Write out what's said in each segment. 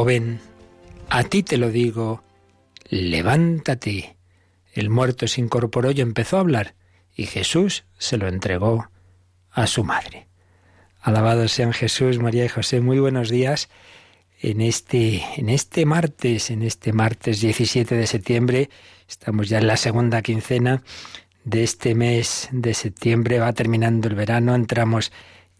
Joven, a ti te lo digo, levántate. El muerto se incorporó y empezó a hablar, y Jesús se lo entregó a su madre. Alabados sean Jesús, María y José, muy buenos días. En este, en este martes, en este martes 17 de septiembre, estamos ya en la segunda quincena de este mes de septiembre, va terminando el verano, entramos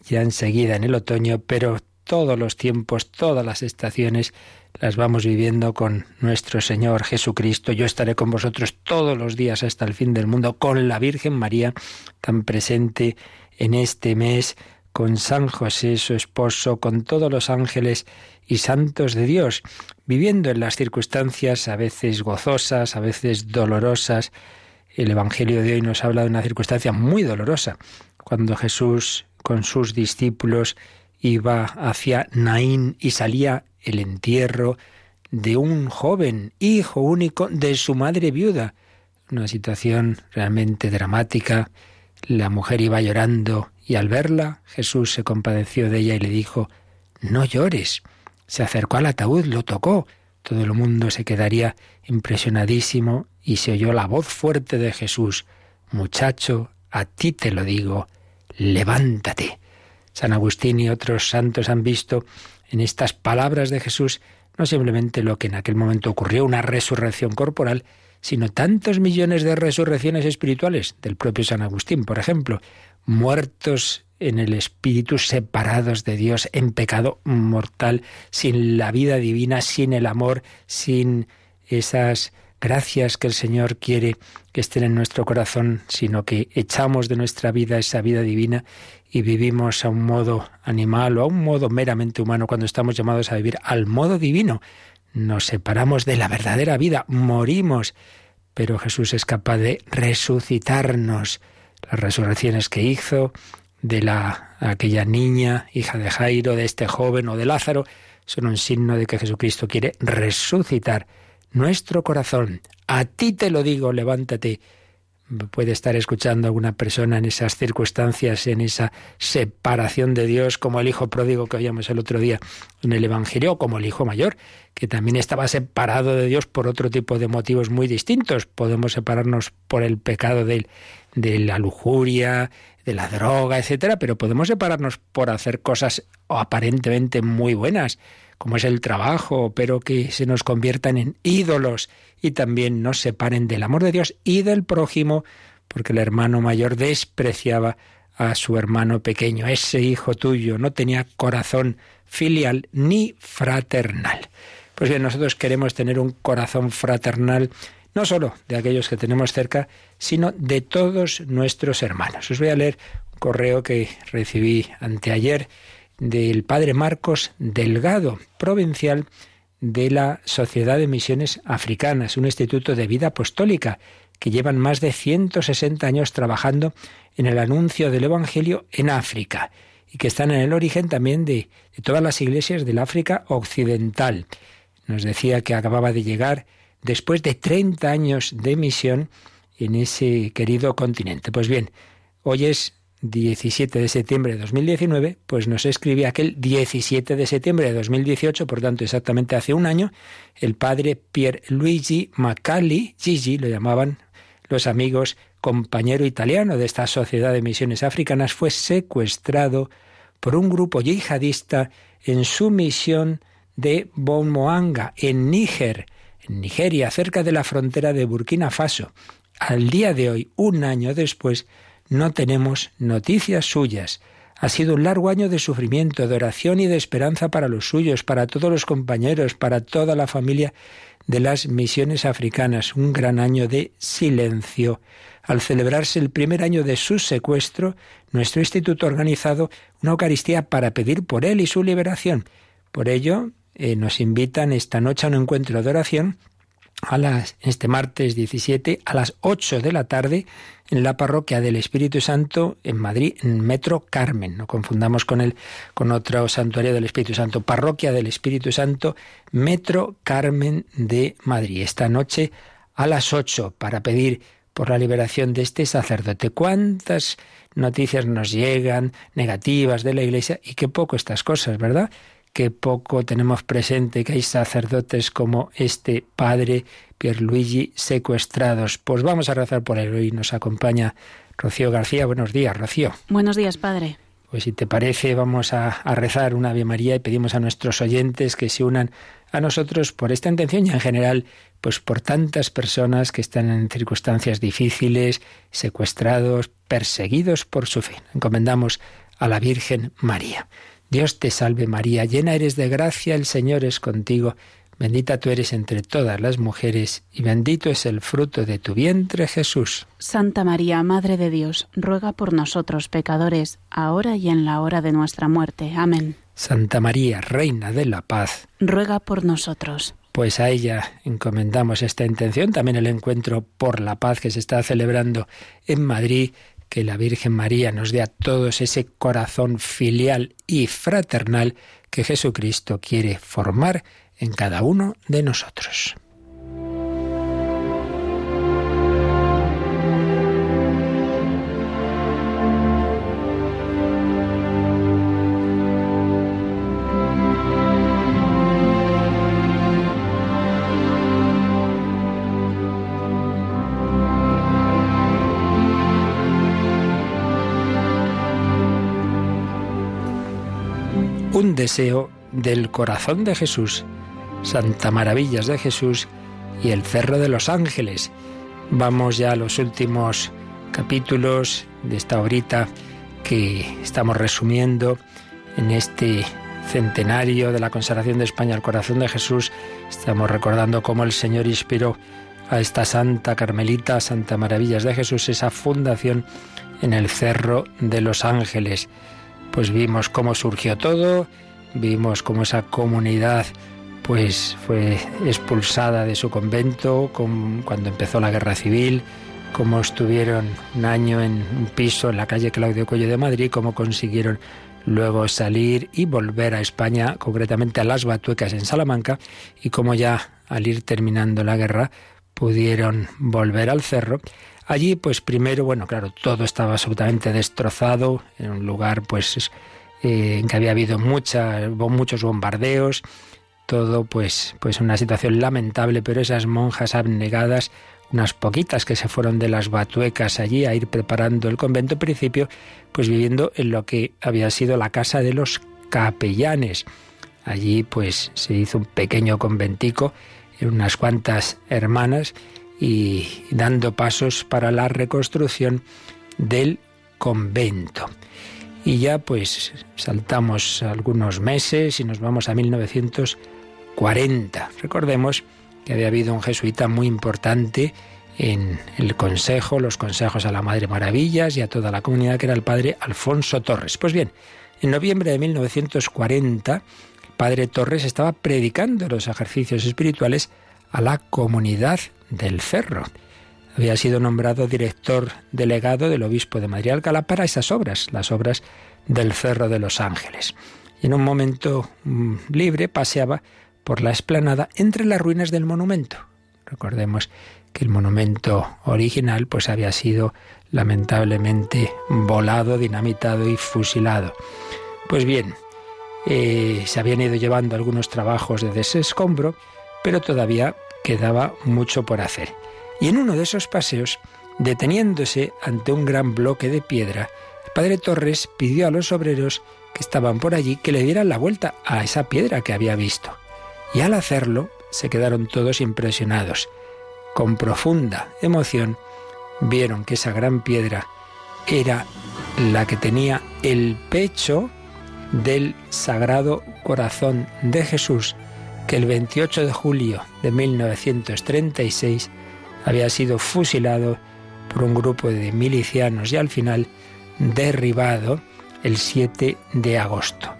ya enseguida en el otoño, pero todos los tiempos, todas las estaciones, las vamos viviendo con nuestro Señor Jesucristo. Yo estaré con vosotros todos los días hasta el fin del mundo, con la Virgen María, tan presente en este mes, con San José, su esposo, con todos los ángeles y santos de Dios, viviendo en las circunstancias a veces gozosas, a veces dolorosas. El Evangelio de hoy nos habla de una circunstancia muy dolorosa, cuando Jesús con sus discípulos iba hacia Naín y salía el entierro de un joven, hijo único de su madre viuda. Una situación realmente dramática. La mujer iba llorando y al verla Jesús se compadeció de ella y le dijo, No llores. Se acercó al ataúd, lo tocó. Todo el mundo se quedaría impresionadísimo y se oyó la voz fuerte de Jesús, Muchacho, a ti te lo digo, levántate. San Agustín y otros santos han visto en estas palabras de Jesús no simplemente lo que en aquel momento ocurrió, una resurrección corporal, sino tantos millones de resurrecciones espirituales del propio San Agustín, por ejemplo, muertos en el espíritu, separados de Dios, en pecado mortal, sin la vida divina, sin el amor, sin esas gracias que el Señor quiere que estén en nuestro corazón, sino que echamos de nuestra vida esa vida divina y vivimos a un modo animal o a un modo meramente humano cuando estamos llamados a vivir al modo divino. Nos separamos de la verdadera vida, morimos, pero Jesús es capaz de resucitarnos. Las resurrecciones que hizo de la aquella niña, hija de Jairo, de este joven o de Lázaro, son un signo de que Jesucristo quiere resucitar nuestro corazón. A ti te lo digo, levántate puede estar escuchando alguna persona en esas circunstancias, en esa separación de Dios, como el hijo pródigo que oíamos el otro día en el Evangelio, o como el hijo mayor, que también estaba separado de Dios por otro tipo de motivos muy distintos. Podemos separarnos por el pecado de, de la lujuria, de la droga, etcétera, pero podemos separarnos por hacer cosas aparentemente muy buenas como es el trabajo, pero que se nos conviertan en ídolos y también nos separen del amor de Dios y del prójimo, porque el hermano mayor despreciaba a su hermano pequeño. Ese hijo tuyo no tenía corazón filial ni fraternal. Pues bien, nosotros queremos tener un corazón fraternal no solo de aquellos que tenemos cerca, sino de todos nuestros hermanos. Os voy a leer un correo que recibí anteayer del padre Marcos Delgado, provincial de la Sociedad de Misiones Africanas, un instituto de vida apostólica que llevan más de 160 años trabajando en el anuncio del Evangelio en África y que están en el origen también de, de todas las iglesias del África Occidental. Nos decía que acababa de llegar después de 30 años de misión en ese querido continente. Pues bien, hoy es 17 de septiembre de 2019, pues nos escribía aquel 17 de septiembre de 2018, por tanto exactamente hace un año, el padre Pier Luigi Macali, Gigi lo llamaban los amigos, compañero italiano de esta Sociedad de Misiones Africanas, fue secuestrado por un grupo yihadista en su misión de Bonmoanga, en Níger, en Nigeria, cerca de la frontera de Burkina Faso. Al día de hoy, un año después, no tenemos noticias suyas. Ha sido un largo año de sufrimiento, de oración y de esperanza para los suyos, para todos los compañeros, para toda la familia de las misiones africanas. Un gran año de silencio. Al celebrarse el primer año de su secuestro, nuestro instituto ha organizado una Eucaristía para pedir por él y su liberación. Por ello, eh, nos invitan esta noche a un encuentro de oración a las, este martes 17 a las 8 de la tarde en la parroquia del Espíritu Santo en Madrid, en Metro Carmen. No confundamos con el con otro santuario del Espíritu Santo, parroquia del Espíritu Santo, Metro Carmen de Madrid. Esta noche a las 8 para pedir por la liberación de este sacerdote. ¿Cuántas noticias nos llegan negativas de la Iglesia y qué poco estas cosas, ¿verdad? Qué poco tenemos presente que hay sacerdotes como este padre Pierluigi secuestrados. Pues vamos a rezar por él. Hoy nos acompaña Rocío García. Buenos días, Rocío. Buenos días, padre. Pues si te parece, vamos a, a, rezar una Ave María y pedimos a nuestros oyentes que se unan a nosotros por esta intención y en general, pues por tantas personas que están en circunstancias difíciles, secuestrados, perseguidos por su fe. Encomendamos a la Virgen María. Dios te salve María, llena eres de gracia, el Señor es contigo, bendita tú eres entre todas las mujeres, y bendito es el fruto de tu vientre Jesús. Santa María, Madre de Dios, ruega por nosotros pecadores, ahora y en la hora de nuestra muerte. Amén. Santa María, Reina de la Paz, ruega por nosotros. Pues a ella encomendamos esta intención, también el encuentro por la paz que se está celebrando en Madrid que la Virgen María nos dé a todos ese corazón filial y fraternal que Jesucristo quiere formar en cada uno de nosotros. Un deseo del corazón de Jesús, Santa Maravillas de Jesús y el Cerro de los Ángeles. Vamos ya a los últimos capítulos de esta horita que estamos resumiendo en este centenario de la consagración de España al corazón de Jesús. Estamos recordando cómo el Señor inspiró a esta Santa Carmelita, Santa Maravillas de Jesús, esa fundación en el Cerro de los Ángeles pues vimos cómo surgió todo, vimos cómo esa comunidad pues fue expulsada de su convento cuando empezó la guerra civil, cómo estuvieron un año en un piso en la calle Claudio Cuello de Madrid, cómo consiguieron luego salir y volver a España, concretamente a las Batuecas en Salamanca, y cómo ya al ir terminando la guerra pudieron volver al cerro Allí, pues primero, bueno, claro, todo estaba absolutamente destrozado, en un lugar, pues, eh, en que había habido mucha, muchos bombardeos, todo, pues, pues una situación lamentable, pero esas monjas abnegadas, unas poquitas que se fueron de las batuecas allí a ir preparando el convento, principio, pues viviendo en lo que había sido la casa de los capellanes. Allí, pues, se hizo un pequeño conventico, unas cuantas hermanas, y dando pasos para la reconstrucción del convento. Y ya pues saltamos algunos meses y nos vamos a 1940. Recordemos que había habido un jesuita muy importante en el consejo, los consejos a la Madre Maravillas y a toda la comunidad, que era el padre Alfonso Torres. Pues bien, en noviembre de 1940, el padre Torres estaba predicando los ejercicios espirituales a la comunidad del Cerro. Había sido nombrado director delegado del obispo de Madrid Alcalá para esas obras, las obras del Cerro de los Ángeles. Y en un momento mm, libre paseaba por la explanada entre las ruinas del monumento. Recordemos que el monumento original pues había sido lamentablemente volado, dinamitado y fusilado. Pues bien, eh, se habían ido llevando algunos trabajos de desescombro, pero todavía quedaba mucho por hacer. Y en uno de esos paseos, deteniéndose ante un gran bloque de piedra, el padre Torres pidió a los obreros que estaban por allí que le dieran la vuelta a esa piedra que había visto. Y al hacerlo, se quedaron todos impresionados. Con profunda emoción, vieron que esa gran piedra era la que tenía el pecho del Sagrado Corazón de Jesús, que el 28 de julio de 1936 había sido fusilado por un grupo de milicianos y al final derribado el 7 de agosto.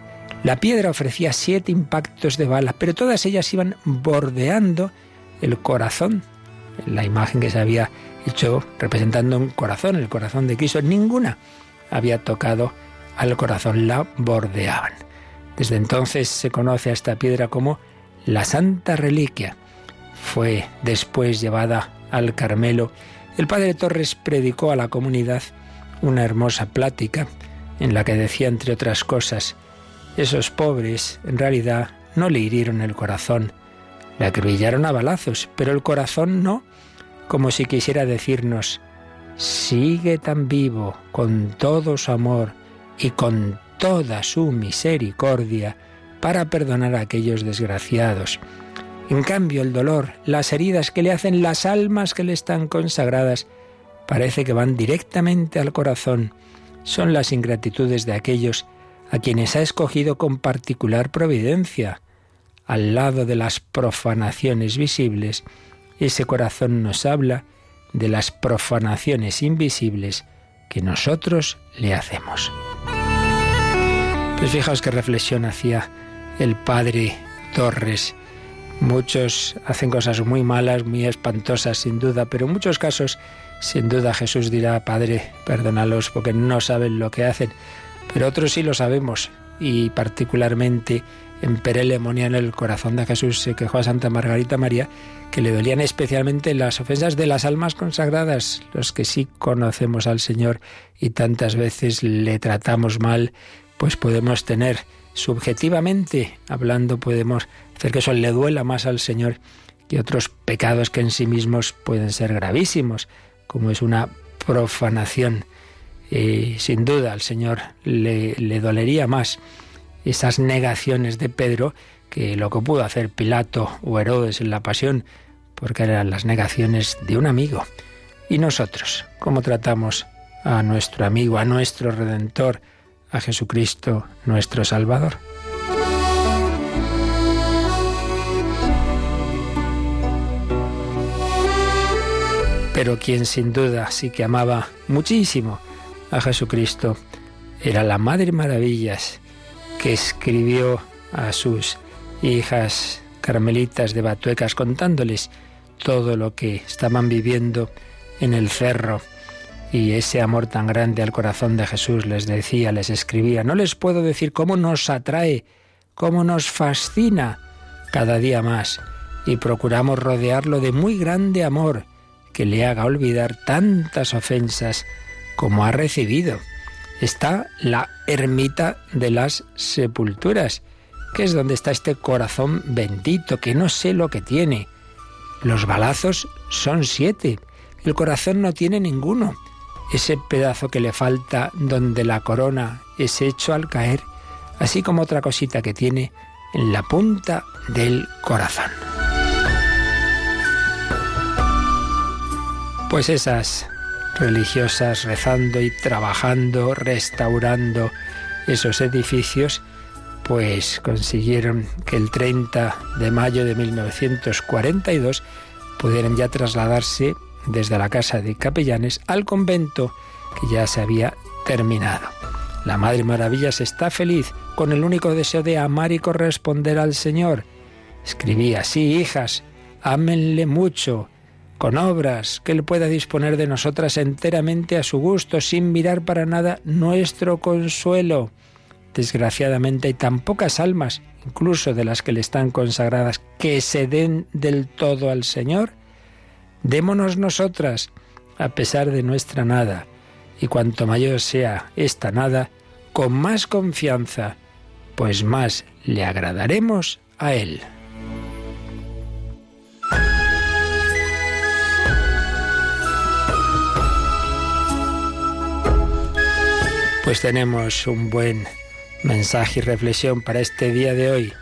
La piedra ofrecía siete impactos de bala, pero todas ellas iban bordeando el corazón. La imagen que se había hecho representando un corazón, el corazón de Cristo, ninguna había tocado al corazón, la bordeaban. Desde entonces se conoce a esta piedra como la Santa Reliquia. Fue después llevada al Carmelo. El padre Torres predicó a la comunidad una hermosa plática en la que decía, entre otras cosas, esos pobres en realidad no le hirieron el corazón, le acribillaron a balazos, pero el corazón no, como si quisiera decirnos, sigue tan vivo con todo su amor y con toda su misericordia para perdonar a aquellos desgraciados. En cambio, el dolor, las heridas que le hacen las almas que le están consagradas, parece que van directamente al corazón. Son las ingratitudes de aquellos a quienes ha escogido con particular providencia. Al lado de las profanaciones visibles, ese corazón nos habla de las profanaciones invisibles que nosotros le hacemos. Pues fijaos qué reflexión hacía el padre Torres. Muchos hacen cosas muy malas, muy espantosas, sin duda, pero en muchos casos, sin duda, Jesús dirá, Padre, perdónalos porque no saben lo que hacen. Pero otros sí lo sabemos, y particularmente en Perelemonian, en el corazón de Jesús, se quejó a Santa Margarita María que le dolían especialmente las ofensas de las almas consagradas, los que sí conocemos al Señor y tantas veces le tratamos mal, pues podemos tener subjetivamente hablando, podemos hacer que eso le duela más al Señor que otros pecados que en sí mismos pueden ser gravísimos, como es una profanación. Y sin duda al Señor le, le dolería más esas negaciones de Pedro que lo que pudo hacer Pilato o Herodes en la pasión, porque eran las negaciones de un amigo. ¿Y nosotros? ¿Cómo tratamos a nuestro amigo, a nuestro Redentor, a Jesucristo, nuestro Salvador? Pero quien sin duda sí que amaba muchísimo a Jesucristo era la Madre Maravillas, que escribió a sus hijas carmelitas de Batuecas contándoles todo lo que estaban viviendo en el cerro y ese amor tan grande al corazón de Jesús les decía, les escribía, no les puedo decir cómo nos atrae, cómo nos fascina cada día más y procuramos rodearlo de muy grande amor que le haga olvidar tantas ofensas como ha recibido. Está la ermita de las sepulturas, que es donde está este corazón bendito, que no sé lo que tiene. Los balazos son siete, el corazón no tiene ninguno. Ese pedazo que le falta donde la corona es hecho al caer, así como otra cosita que tiene en la punta del corazón. Pues esas religiosas rezando y trabajando, restaurando esos edificios, pues consiguieron que el 30 de mayo de 1942 pudieran ya trasladarse desde la casa de capellanes al convento que ya se había terminado. La Madre Maravillas está feliz con el único deseo de amar y corresponder al Señor. Escribía así, hijas, ámenle mucho, con obras, que Él pueda disponer de nosotras enteramente a su gusto, sin mirar para nada nuestro consuelo. Desgraciadamente hay tan pocas almas, incluso de las que le están consagradas, que se den del todo al Señor. Démonos nosotras, a pesar de nuestra nada, y cuanto mayor sea esta nada, con más confianza, pues más le agradaremos a Él. Pues tenemos un buen mensaje y reflexión para este día de hoy.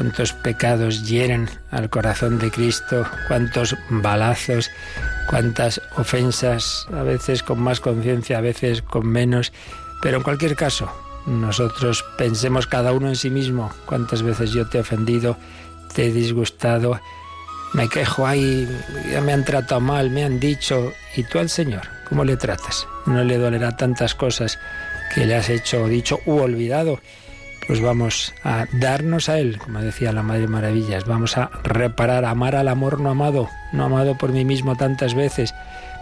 Cuántos pecados hieren al corazón de Cristo, cuántos balazos, cuántas ofensas, a veces con más conciencia, a veces con menos, pero en cualquier caso, nosotros pensemos cada uno en sí mismo, cuántas veces yo te he ofendido, te he disgustado, me quejo, ay, ya me han tratado mal, me han dicho, y tú al Señor, ¿cómo le tratas? No le dolerá tantas cosas que le has hecho, dicho u olvidado, pues vamos a darnos a Él, como decía la Madre Maravillas, vamos a reparar, amar al amor no amado, no amado por mí mismo tantas veces,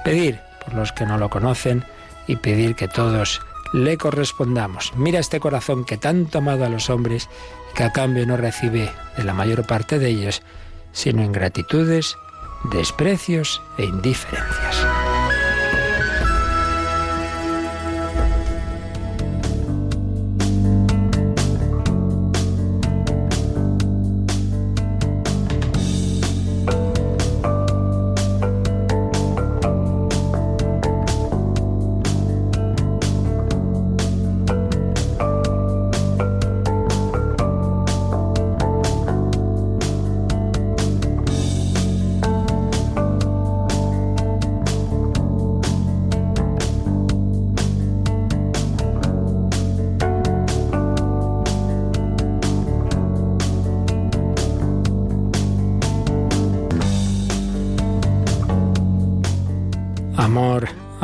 pedir por los que no lo conocen y pedir que todos le correspondamos. Mira este corazón que tanto amado a los hombres y que a cambio no recibe de la mayor parte de ellos, sino ingratitudes, desprecios e indiferencias.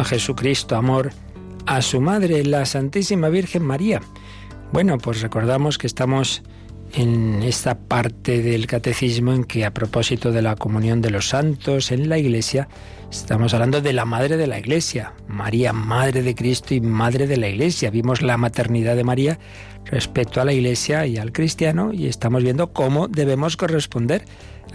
Jesucristo, amor a su madre, la Santísima Virgen María. Bueno, pues recordamos que estamos en esta parte del catecismo en que a propósito de la comunión de los santos en la iglesia, estamos hablando de la madre de la iglesia, María, madre de Cristo y madre de la iglesia. Vimos la maternidad de María respecto a la iglesia y al cristiano y estamos viendo cómo debemos corresponder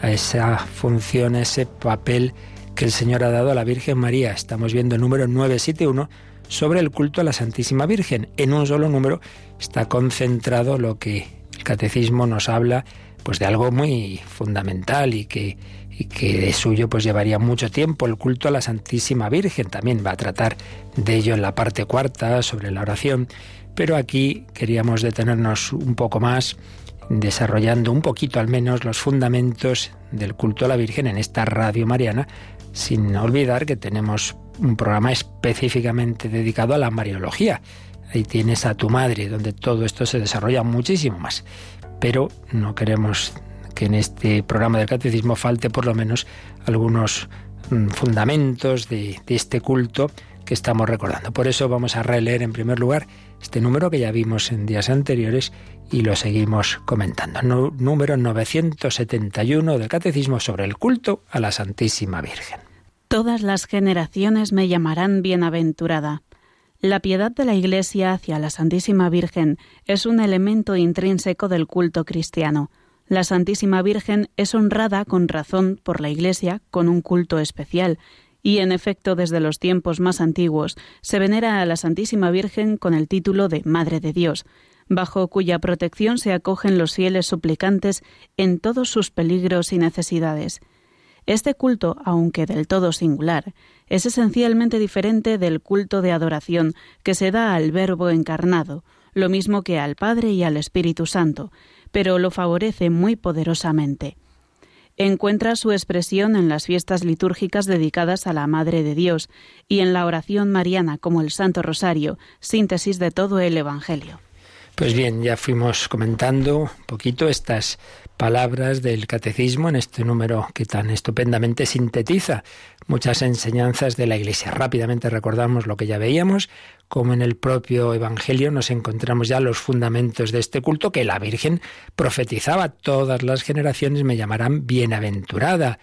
a esa función, a ese papel que el Señor ha dado a la Virgen María. Estamos viendo el número 971 sobre el culto a la Santísima Virgen. En un solo número está concentrado lo que el catecismo nos habla pues de algo muy fundamental y que, y que de suyo pues llevaría mucho tiempo el culto a la Santísima Virgen. También va a tratar de ello en la parte cuarta sobre la oración, pero aquí queríamos detenernos un poco más desarrollando un poquito al menos los fundamentos del culto a la Virgen en esta radio mariana sin olvidar que tenemos un programa específicamente dedicado a la Mariología. Ahí tienes a tu madre, donde todo esto se desarrolla muchísimo más. Pero no queremos que en este programa del catecismo falte por lo menos algunos mm, fundamentos de, este culto que estamos recordando. Por eso vamos a releer en primer lugar este número que ya vimos en días anteriores y lo seguimos comentando. número 971 del Catecismo sobre el culto a la Santísima Virgen. Todas las generaciones me llamarán bienaventurada. La piedad de la Iglesia hacia la Santísima Virgen es un elemento intrínseco del culto cristiano. La Santísima Virgen es honrada con razón por la Iglesia con un culto especial, y en efecto desde los tiempos más antiguos se venera a la Santísima Virgen con el título de Madre de Dios, bajo cuya protección se acogen los fieles suplicantes en todos sus peligros y necesidades. Este culto, aunque del todo singular, es esencialmente diferente del culto de adoración que se da al Verbo encarnado, lo mismo que al Padre y al Espíritu Santo, pero lo favorece muy poderosamente. Encuentra su expresión en las fiestas litúrgicas dedicadas a la Madre de Dios y en la oración mariana como el Santo Rosario, síntesis de todo el Evangelio. Pues bien, ya fuimos comentando un poquito estas palabras del catecismo en este número que tan estupendamente sintetiza muchas enseñanzas de la Iglesia. Rápidamente recordamos lo que ya veíamos, como en el propio Evangelio nos encontramos ya los fundamentos de este culto que la Virgen profetizaba. Todas las generaciones me llamarán bienaventurada.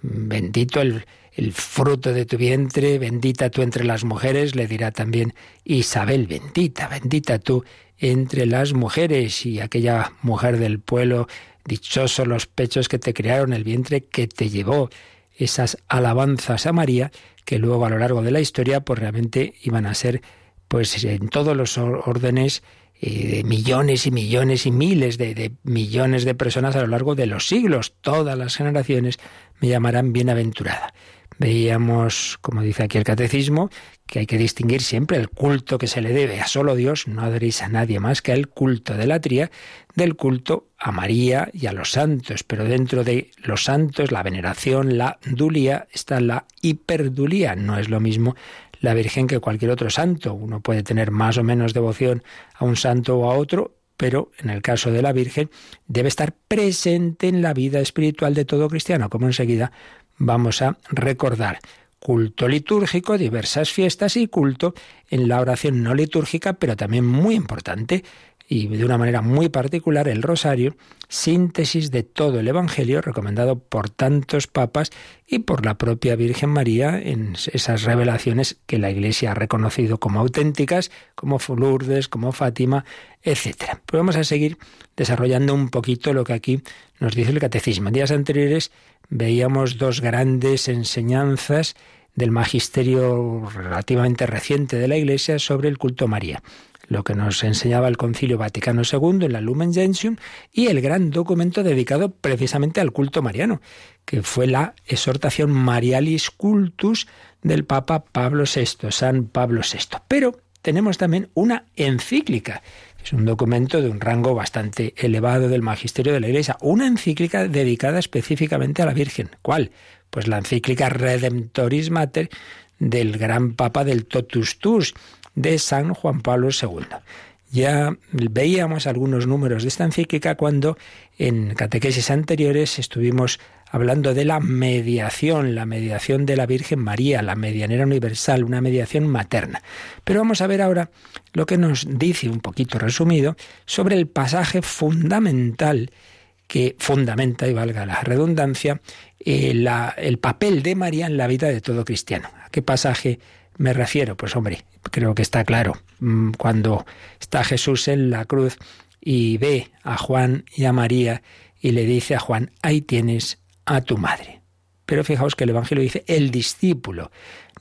Bendito el, el fruto de tu vientre, bendita tú entre las mujeres, le dirá también Isabel, bendita, bendita tú entre las mujeres y aquella mujer del pueblo, dichosos los pechos que te crearon, el vientre que te llevó, esas alabanzas a María que luego a lo largo de la historia pues realmente iban a ser pues en todos los órdenes eh, de millones y millones y miles de, de, millones de personas a lo largo de los siglos. Todas las generaciones me llamarán bienaventurada. Veíamos, como dice aquí el catecismo, que hay que distinguir siempre el culto que se le debe a solo Dios, no adoréis a nadie más que el culto de la tría, del culto a María y a los santos. Pero dentro de los santos, la veneración, la dulía, está la hiperdulía. No es lo mismo la Virgen que cualquier otro santo. Uno puede tener más o menos devoción a un santo o a otro, pero en el caso de la Virgen debe estar presente en la vida espiritual de todo cristiano, como enseguida vamos a recordar culto litúrgico, diversas fiestas y culto en la oración no litúrgica, pero también muy importante y de una manera muy particular el rosario, síntesis de todo el Evangelio recomendado por tantos papas y por la propia Virgen María en esas revelaciones que la Iglesia ha reconocido como auténticas, como Lourdes, como Fátima, etc. Pues vamos a seguir desarrollando un poquito lo que aquí nos dice el Catecismo. En días anteriores veíamos dos grandes enseñanzas del magisterio relativamente reciente de la Iglesia sobre el culto a María lo que nos enseñaba el Concilio Vaticano II en la Lumen Gentium y el gran documento dedicado precisamente al culto mariano, que fue la exhortación Marialis Cultus del Papa Pablo VI, San Pablo VI. Pero tenemos también una encíclica. Es un documento de un rango bastante elevado del magisterio de la Iglesia, una encíclica dedicada específicamente a la Virgen. ¿Cuál? Pues la encíclica Redemptoris Mater del gran Papa del Totus Tus, de San Juan Pablo II. Ya veíamos algunos números de esta encíclica cuando en catequesis anteriores estuvimos hablando de la mediación, la mediación de la Virgen María, la medianera universal, una mediación materna. Pero vamos a ver ahora lo que nos dice, un poquito resumido, sobre el pasaje fundamental que fundamenta, y valga la redundancia, eh, el papel de María en la vida de todo cristiano. ¿A qué pasaje me refiero? Pues hombre, creo que está claro. Mm, cuando está Jesús en la cruz y ve a Juan y a María y le dice a Juan, ahí tienes a tu madre. Pero fijaos que el Evangelio dice el discípulo.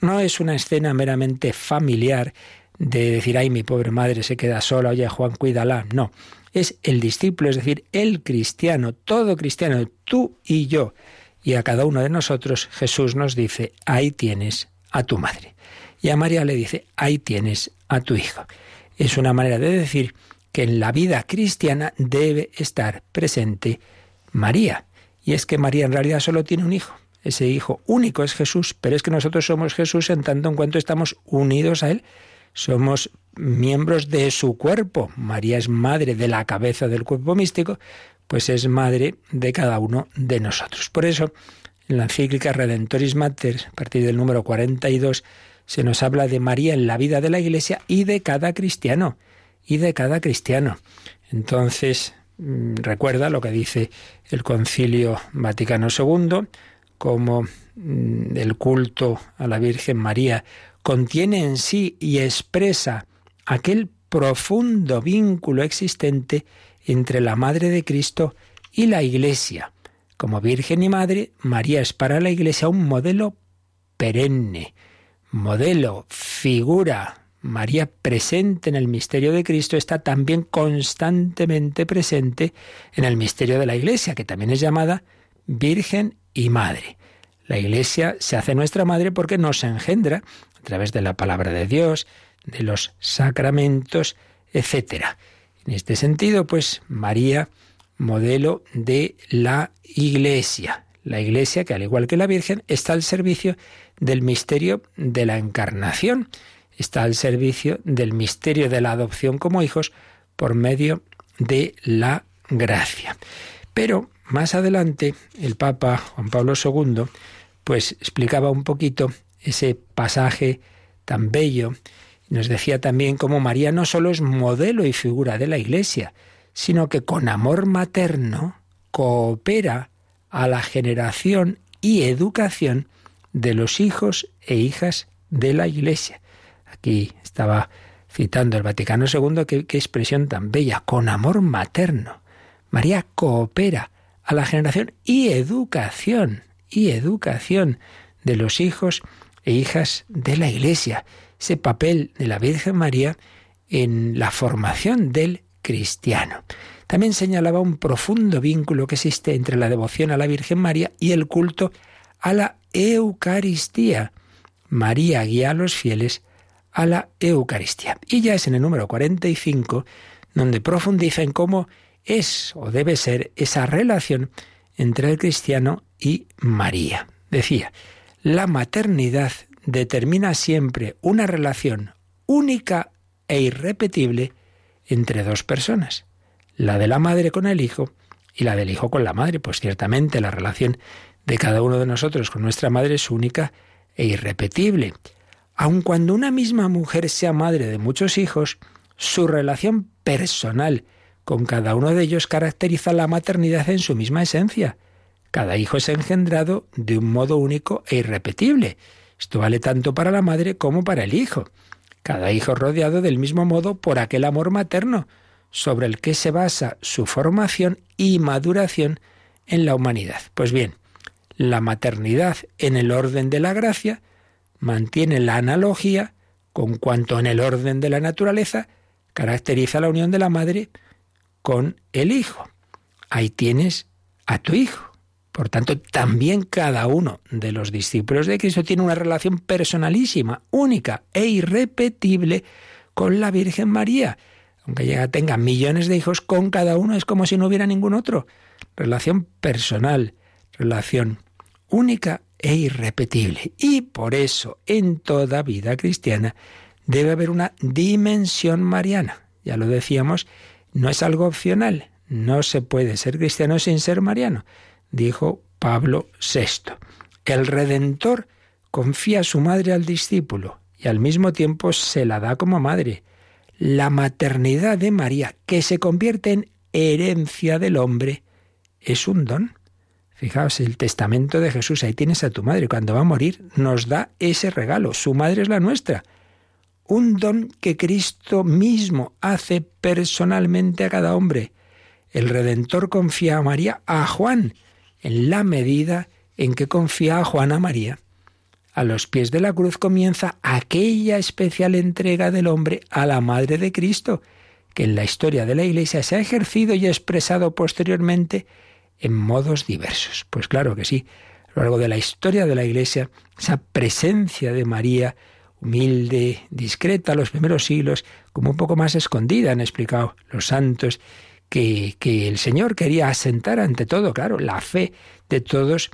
No es una escena meramente familiar de decir, ay, mi pobre madre se queda sola, oye, Juan, cuídala. No, es el discípulo, es decir, el cristiano, todo cristiano, tú y yo. Y a cada uno de nosotros Jesús nos dice, ahí tienes a tu madre. Y a María le dice, ahí tienes a tu hijo. Es una manera de decir que en la vida cristiana debe estar presente María. Y es que María en realidad solo tiene un hijo. Ese hijo único es Jesús, pero es que nosotros somos Jesús en tanto en cuanto estamos unidos a Él. Somos miembros de su cuerpo. María es madre de la cabeza del cuerpo místico, pues es madre de cada uno de nosotros. Por eso, en la encíclica Redentoris Mater, a partir del número 42, se nos habla de María en la vida de la Iglesia y de cada cristiano, y de cada cristiano. Entonces, recuerda lo que dice el Concilio Vaticano II, como mm, el culto a la Virgen María contiene en sí y expresa aquel profundo vínculo existente entre la Madre de Cristo y la Iglesia. Como Virgen y Madre, María es para la Iglesia un modelo perenne, modelo, figura, María presente en el misterio de Cristo está también constantemente presente en el misterio de la Iglesia, que también es llamada Virgen y Madre. La Iglesia se hace nuestra madre porque nos engendra a través de la palabra de Dios, de los sacramentos, etc. En este sentido, pues María, modelo de la Iglesia. La Iglesia, que al igual que la Virgen, está al servicio del misterio de la encarnación, está al servicio del misterio de la adopción como hijos por medio de la gracia. Pero más adelante el Papa Juan Pablo II pues explicaba un poquito ese pasaje tan bello. Nos decía también cómo María no solo es modelo y figura de la Iglesia, sino que con amor materno coopera a la generación y educación de los hijos e hijas de la Iglesia. Aquí estaba citando el Vaticano II, qué, qué expresión tan bella, con amor materno. María coopera a la generación y educación, y educación de los hijos e hijas de la Iglesia. Ese papel de la Virgen María en la formación del cristiano. También señalaba un profundo vínculo que existe entre la devoción a la Virgen María y el culto a la Eucaristía. María guía a los fieles a la Eucaristía. Y ya es en el número 45 donde profundiza en cómo es o debe ser esa relación entre el cristiano y María. Decía, la maternidad determina siempre una relación única e irrepetible entre dos personas, la de la madre con el hijo y la del hijo con la madre. Pues ciertamente la relación de cada uno de nosotros con nuestra madre es única e irrepetible. Aun cuando una misma mujer sea madre de muchos hijos, su relación personal con cada uno de ellos caracteriza la maternidad en su misma esencia. Cada hijo es engendrado de un modo único e irrepetible. Esto vale tanto para la madre como para el hijo. Cada hijo rodeado del mismo modo por aquel amor materno, sobre el que se basa su formación y maduración en la humanidad. Pues bien, la maternidad en el orden de la gracia mantiene la analogía con cuanto en el orden de la naturaleza caracteriza la unión de la madre con el hijo. Ahí tienes a tu hijo. Por tanto, también cada uno de los discípulos de Cristo tiene una relación personalísima, única e irrepetible con la Virgen María. Aunque ya tenga millones de hijos, con cada uno es como si no hubiera ningún otro. Relación personal, relación única e irrepetible. Y por eso en toda vida cristiana debe haber una dimensión mariana. Ya lo decíamos, no es algo opcional. No se puede ser cristiano sin ser mariano, dijo Pablo VI. El Redentor confía a su madre al discípulo y al mismo tiempo se la da como madre. La maternidad de María, que se convierte en herencia del hombre, es un don. Fijaos, el testamento de Jesús, ahí tienes a tu madre. Cuando va a morir, nos da ese regalo. Su madre es la nuestra. Un don que Cristo mismo hace personalmente a cada hombre. El Redentor confía a María a Juan, en la medida en que confía a Juan a María. A los pies de la cruz comienza aquella especial entrega del hombre a la Madre de Cristo, que en la historia de la Iglesia se ha ejercido y expresado posteriormente en modos diversos. Pues claro que sí. A lo largo de la historia de la Iglesia, esa presencia de María, humilde, discreta, los primeros siglos, como un poco más escondida, han explicado los santos, que, que el Señor quería asentar ante todo, claro, la fe de todos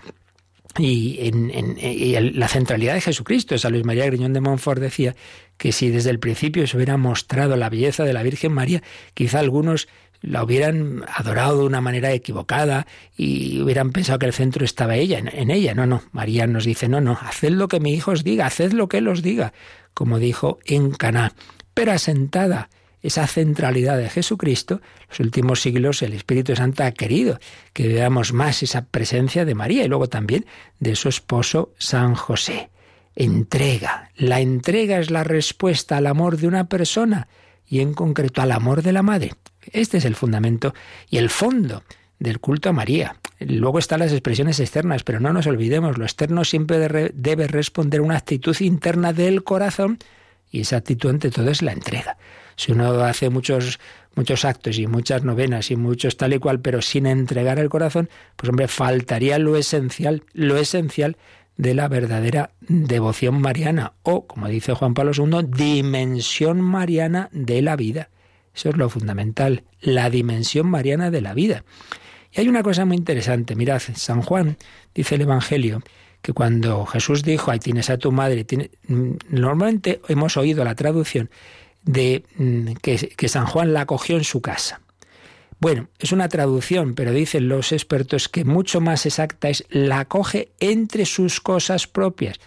y, en, la centralidad de Jesucristo. San Luis María Griñón de Montfort decía que si desde el principio se hubiera mostrado la belleza de la Virgen María, quizá algunos la hubieran adorado de una manera equivocada y hubieran pensado que el centro estaba ella, en, ella. No, no, María nos dice, no, no, haced lo que mi hijo os diga, haced lo que él os diga, como dijo en Caná. Pero asentada esa centralidad de Jesucristo, los últimos siglos el Espíritu Santo ha querido que veamos más esa presencia de María y luego también de su esposo San José. Entrega. La entrega es la respuesta al amor de una persona y en concreto al amor de la madre. Este es el fundamento y el fondo del culto a María. Luego están las expresiones externas, pero no nos olvidemos, lo externo siempre debe responder a una actitud interna del corazón y esa actitud ante todo es la entrega. Si uno hace muchos muchos actos y muchas novenas y muchos tal y cual, pero sin entregar el corazón, pues hombre, faltaría lo esencial, lo esencial de la verdadera devoción mariana o, como dice Juan Pablo II, dimensión mariana de la vida. Eso es lo fundamental, la dimensión mariana de la vida. Y hay una cosa muy interesante, mirad, San Juan dice el Evangelio que cuando Jesús dijo, ahí tienes a tu madre, mm, normalmente hemos oído la traducción de mm, que, que San Juan la acogió en su casa. Bueno, es una traducción, pero dicen los expertos que mucho más exacta es la acoge entre sus cosas propias,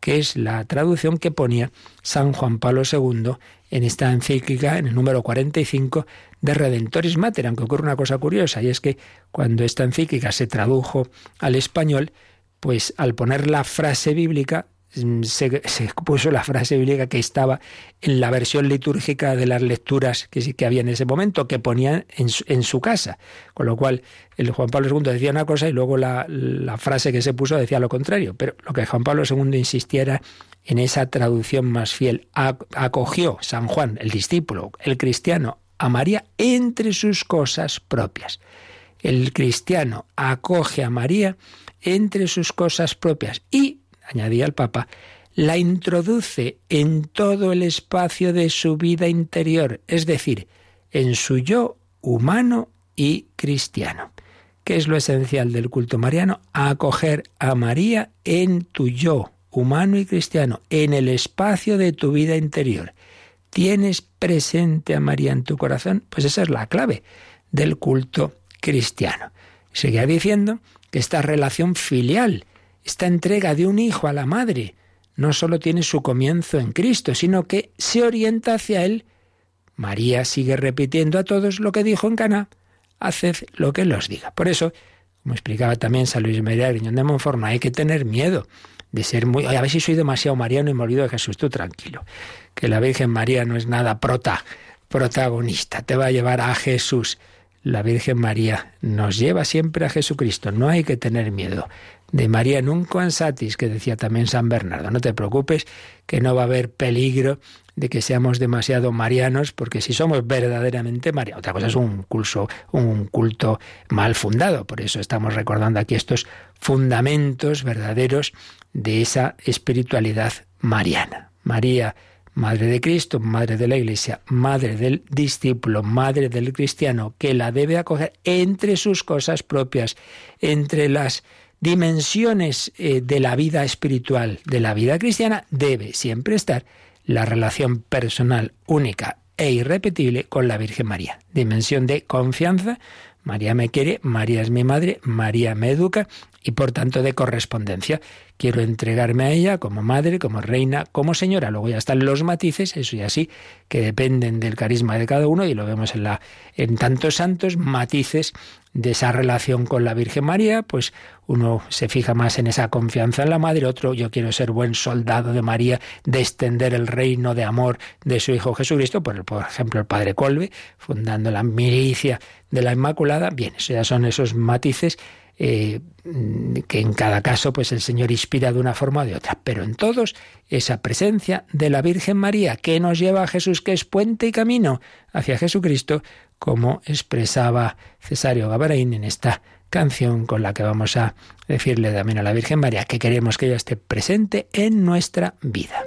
que es la traducción que ponía San Juan Pablo II en esta encíclica, en el número 45 de Redentoris Mater, aunque ocurre una cosa curiosa, y es que cuando esta encíclica se tradujo al español, pues al poner la frase bíblica, Mm, se, puso la frase bíblica que estaba en la versión litúrgica de las lecturas que, que había en ese momento, que ponían en su, casa. Con lo cual, el Juan Pablo II decía una cosa y luego la, frase que se puso decía lo contrario. Pero lo que Juan Pablo II insistía era en esa traducción más fiel. Acogió San Juan, el discípulo, el cristiano, a María entre sus cosas propias. El cristiano acoge a María entre sus cosas propias y añadía el Papa, la introduce en todo el espacio de su vida interior, es decir, en su yo humano y cristiano. ¿Qué es lo esencial del culto mariano? Acoger a María en tu yo humano y cristiano, en el espacio de tu vida interior. ¿Tienes presente a María en tu corazón? Pues esa es la clave del culto cristiano. Seguía diciendo que esta relación filial esta entrega de un hijo a la madre no solo tiene su comienzo en Cristo, sino que se orienta hacia Él María sigue repitiendo a todos lo que dijo en Cana, haced lo que él os diga. Por eso, como explicaba también San Luis María Griñón de Montfort, no hay que tener miedo de ser muy... A ver si soy demasiado mariano y me olvido de Jesús. Tú tranquilo, que la Virgen María no es nada prota, protagonista, te va a llevar a Jesús. La Virgen María nos lleva siempre a Jesucristo, no hay que tener miedo. De María nunca ansatis, que decía también San Bernardo. No te preocupes, que no va a haber peligro de que seamos demasiado marianos, porque si somos verdaderamente marianos, otra cosa es un culto, un culto mal fundado. Por eso estamos recordando aquí estos fundamentos verdaderos de esa espiritualidad mariana. María, Madre de Cristo, Madre de la Iglesia, Madre del discípulo, Madre del cristiano, que la debe acoger entre sus cosas propias, entre las dimensiones eh, de la vida espiritual, de la vida cristiana, debe siempre estar la relación personal única e irrepetible con la Virgen María. Dimensión de confianza. María me quiere, María es mi madre, María me educa y por tanto de correspondencia. Quiero entregarme a ella como madre, como reina, como señora. Luego ya están los matices, eso y así, que dependen del carisma de cada uno y lo vemos en, la, en tantos santos, matices de esa relación con la Virgen María, pues uno se fija más en esa confianza en la madre, otro yo quiero ser buen soldado de María, de extender el reino de amor de su Hijo Jesucristo, por, por ejemplo el Padre Colbe, fundando la milicia de la Inmaculada. Bien, eso ya son esos matices eh, que en cada caso pues el Señor inspira de una forma o de otra, pero en todos esa presencia de la Virgen María que nos lleva a Jesús, que es puente y camino hacia Jesucristo, como expresaba Cesario Gabaraín en esta canción con la que vamos a decirle también a la Virgen María que queremos que ella esté presente en nuestra vida.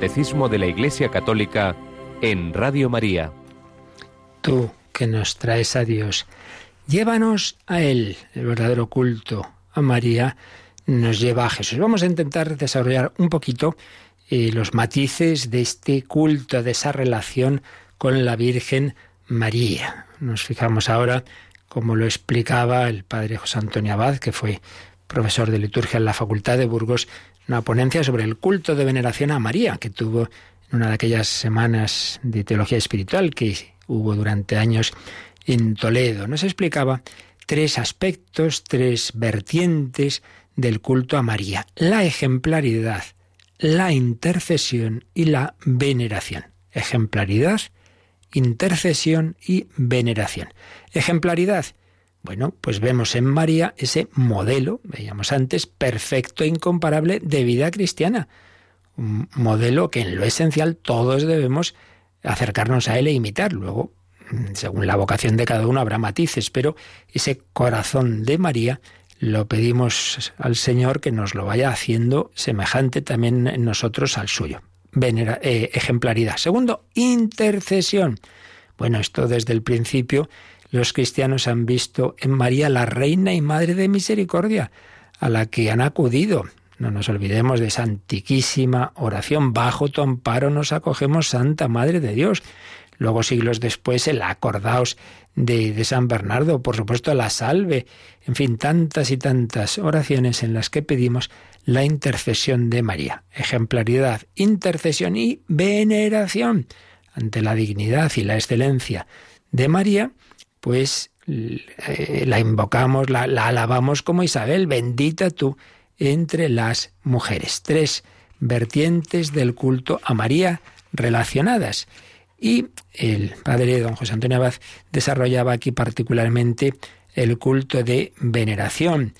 De la Iglesia Católica en Radio María. Tú que nos traes a Dios, llévanos a Él, el verdadero culto a María, nos lleva a Jesús. Vamos a intentar desarrollar un poquito eh, los matices de este culto, de esa relación con la Virgen María. Nos fijamos ahora, como lo explicaba el padre José Antonio Abad, que fue profesor de liturgia en la Facultad de Burgos, una ponencia sobre el culto de veneración a María, que tuvo en una de aquellas semanas de teología espiritual que hubo durante años en Toledo. Nos explicaba tres aspectos, tres vertientes del culto a María. La ejemplaridad, la intercesión y la veneración. Ejemplaridad, intercesión y veneración. Ejemplaridad. Bueno, pues vemos en María ese modelo, veíamos antes, perfecto e incomparable de vida cristiana. Un modelo que en lo esencial todos debemos acercarnos a él e imitar. Luego, según la vocación de cada uno habrá matices, pero ese corazón de María lo pedimos al Señor que nos lo vaya haciendo semejante también nosotros al suyo. Eh, ejemplaridad. Segundo, intercesión. Bueno, esto desde el principio los cristianos han visto en María la reina y madre de misericordia, a la que han acudido. No nos olvidemos de esa antiquísima oración, bajo tu amparo nos acogemos, Santa Madre de Dios. Luego, siglos después, el acordaos de, de, San Bernardo, por supuesto, la salve, en fin, tantas y tantas oraciones en las que pedimos la intercesión de María. Ejemplaridad, intercesión y veneración ante la dignidad y la excelencia de María, pues eh, la invocamos, la, la alabamos como Isabel, bendita tú entre las mujeres. Tres vertientes del culto a María relacionadas. Y el padre don José Antonio Abad desarrollaba aquí particularmente el culto de veneración.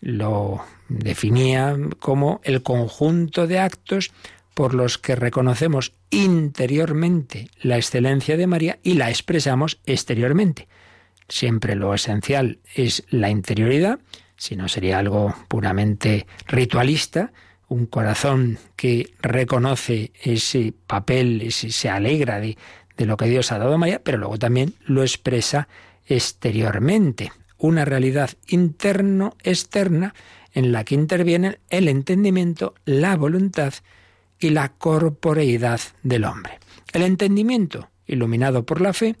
Lo definía como el conjunto de actos por los que reconocemos interiormente la excelencia de María y la expresamos exteriormente. Siempre lo esencial es la interioridad, si no sería algo puramente ritualista, un corazón que reconoce ese papel, se alegra de, de lo que Dios ha dado a María, pero luego también lo expresa exteriormente. Una realidad interno-externa en la que intervienen el entendimiento, la voluntad y la corporeidad del hombre. El entendimiento, iluminado por la fe,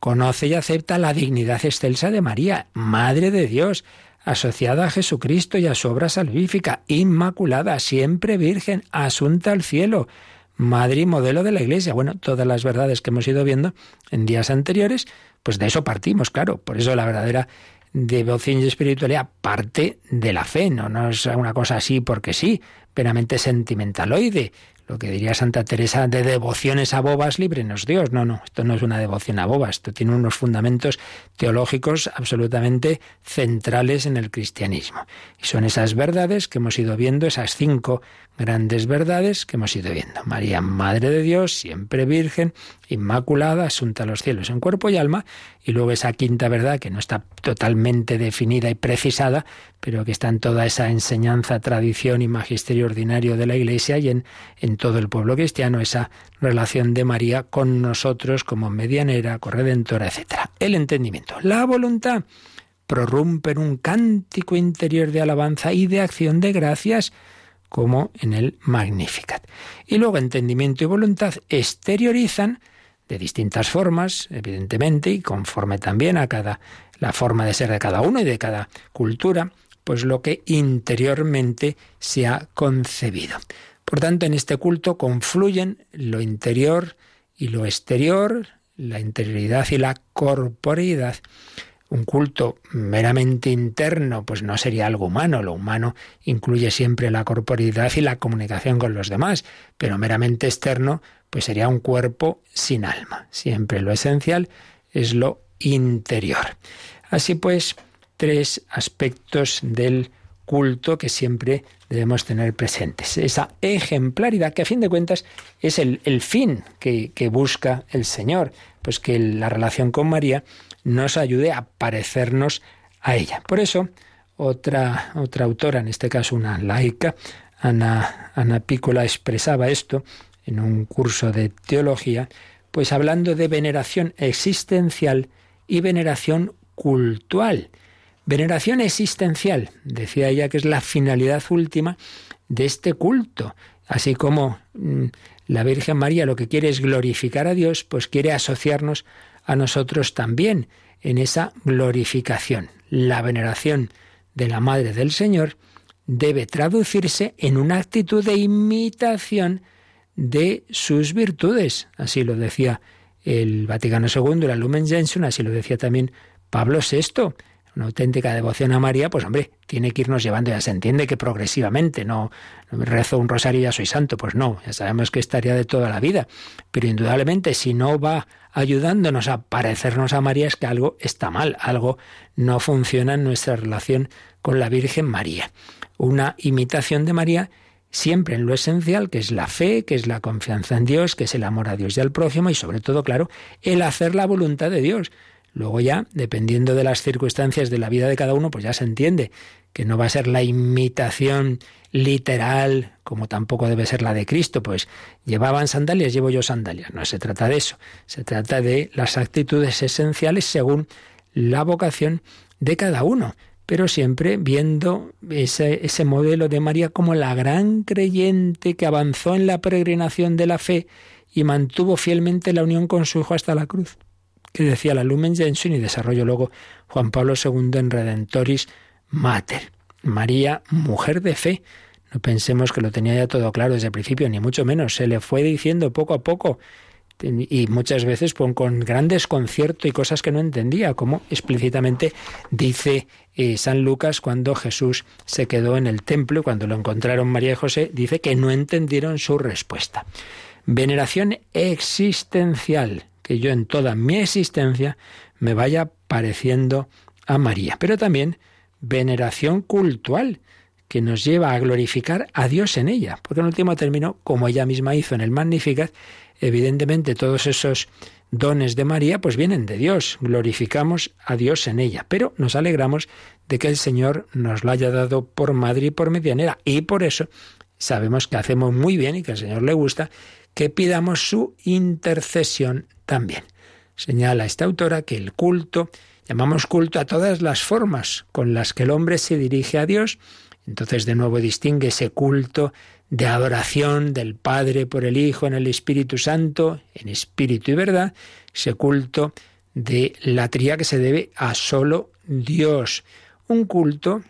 conoce y acepta la dignidad excelsa de María, Madre de Dios, asociada a Jesucristo y a su obra salvífica, inmaculada, siempre virgen, asunta al cielo, madre y modelo de la Iglesia. Bueno, todas las verdades que hemos ido viendo en días anteriores, pues de eso partimos, claro. Por eso la verdadera devoción y espiritualidad parte de la fe, no, no es una cosa así porque sí, meramente sentimentaloide lo que diría Santa Teresa de devociones a bobas, líbrenos Dios. No, no, esto no es una devoción a bobas, esto tiene unos fundamentos teológicos absolutamente centrales en el cristianismo. Y son esas verdades que hemos ido viendo, esas cinco grandes verdades que hemos ido viendo. María, Madre de Dios, siempre Virgen, Inmaculada, asunta a los cielos en cuerpo y alma, y luego esa quinta verdad que no está totalmente definida y precisada, pero que está en toda esa enseñanza, tradición y magisterio ordinario de la Iglesia y en, en todo el pueblo cristiano, esa relación de María con nosotros como medianera, corredentora, etc. El entendimiento, la voluntad, prorrumpe en un cántico interior de alabanza y de acción de gracias, como en el Magnificat. Y luego entendimiento y voluntad exteriorizan de distintas formas, evidentemente, y conforme también a cada la forma de ser de cada uno y de cada cultura, pues lo que interiormente se ha concebido. Por tanto, en este culto confluyen lo interior y lo exterior, la interioridad y la corporeidad. Un culto meramente interno, pues no sería algo humano. Lo humano incluye siempre la corporeidad y la comunicación con los demás, pero meramente externo, pues sería un cuerpo sin alma. Siempre lo esencial es lo interior. Así pues, tres aspectos del culto que siempre debemos tener presentes. Esa ejemplaridad que a fin de cuentas es el, el fin que, busca el Señor, pues que la relación con María nos ayude a parecernos a ella. Por eso, otra, otra autora, en este caso una laica, Ana, Ana Pícola expresaba esto en un curso de teología, pues hablando de veneración existencial y veneración cultural. Veneración existencial, decía ella que es la finalidad última de este culto, así como mm, la Virgen María lo que quiere es glorificar a Dios, pues quiere asociarnos a nosotros también en esa glorificación. La veneración de la Madre del Señor debe traducirse en una actitud de imitación de sus virtudes. Así lo decía el Vaticano II, la Lumen Gentium, así lo decía también Pablo VI una auténtica devoción a María, pues hombre, tiene que irnos llevando, ya se entiende que progresivamente, no, rezo un rosario y ya soy santo, pues no, ya sabemos que estaría de toda la vida, pero indudablemente si no va ayudándonos a parecernos a María es que algo está mal, algo no funciona en nuestra relación con la Virgen María. Una imitación de María siempre en lo esencial, que es la fe, que es la confianza en Dios, que es el amor a Dios y al prójimo y sobre todo, claro, el hacer la voluntad de Dios. Luego ya, dependiendo de las circunstancias de la vida de cada uno, pues ya se entiende que no va a ser la imitación literal, como tampoco debe ser la de Cristo, pues llevaban sandalias, llevo yo sandalias. No se trata de eso, se trata de las actitudes esenciales según la vocación de cada uno, pero siempre viendo ese, ese modelo de María como la gran creyente que avanzó en la peregrinación de la fe y mantuvo fielmente la unión con su Hijo hasta la cruz que decía la Lumen Gentium y desarrolló luego Juan Pablo II en Redentoris Mater. María, mujer de fe. No pensemos que lo tenía ya todo claro desde el principio, ni mucho menos. Se le fue diciendo poco a poco y muchas veces con gran desconcierto y cosas que no entendía, como explícitamente dice eh, San Lucas cuando Jesús se quedó en el templo, cuando lo encontraron María y José, dice que no entendieron su respuesta. Veneración existencial que yo en toda mi existencia me vaya pareciendo a María. Pero también veneración cultural, que nos lleva a glorificar a Dios en ella. Porque en último término, como ella misma hizo en el Magnificat, evidentemente todos esos dones de María pues vienen de Dios, glorificamos a Dios en ella, pero nos alegramos de que el Señor nos lo haya dado por madre y por medianera y por eso sabemos que hacemos muy bien y que al Señor le gusta que pidamos su intercesión también. Señala esta autora que el culto, llamamos culto a todas las formas con las que el hombre se dirige a Dios. Entonces de nuevo distingue ese culto de adoración del Padre por el Hijo en el Espíritu Santo, en espíritu y verdad, ese culto de la tría que se debe a solo Dios. Un culto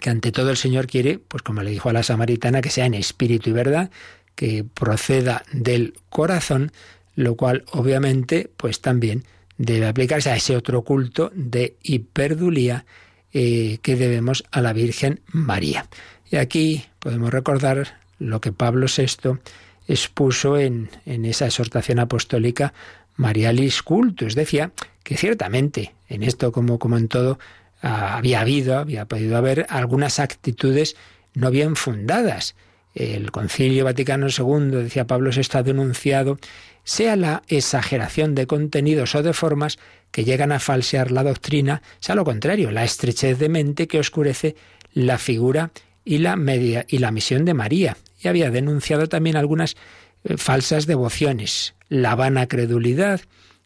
que ante todo el Señor quiere, pues como le dijo a la samaritana, que sea en espíritu y verdad, que proceda del corazón, lo cual obviamente pues también debe aplicarse a ese otro culto de hiperdulía eh, que debemos a la Virgen María. Y aquí podemos recordar lo que Pablo VI expuso en, en esa exhortación apostólica Marialis Cultus. Decía que ciertamente en esto como, como en todo había habido, había podido haber algunas actitudes no bien fundadas. El Concilio Vaticano II, decía Pablo VI, ha denunciado sea la exageración de contenidos o de formas que llegan a falsear la doctrina, sea lo contrario, la estrechez de mente que oscurece la figura y la media y la misión de María. Y había denunciado también algunas eh, falsas devociones, la vana credulidad,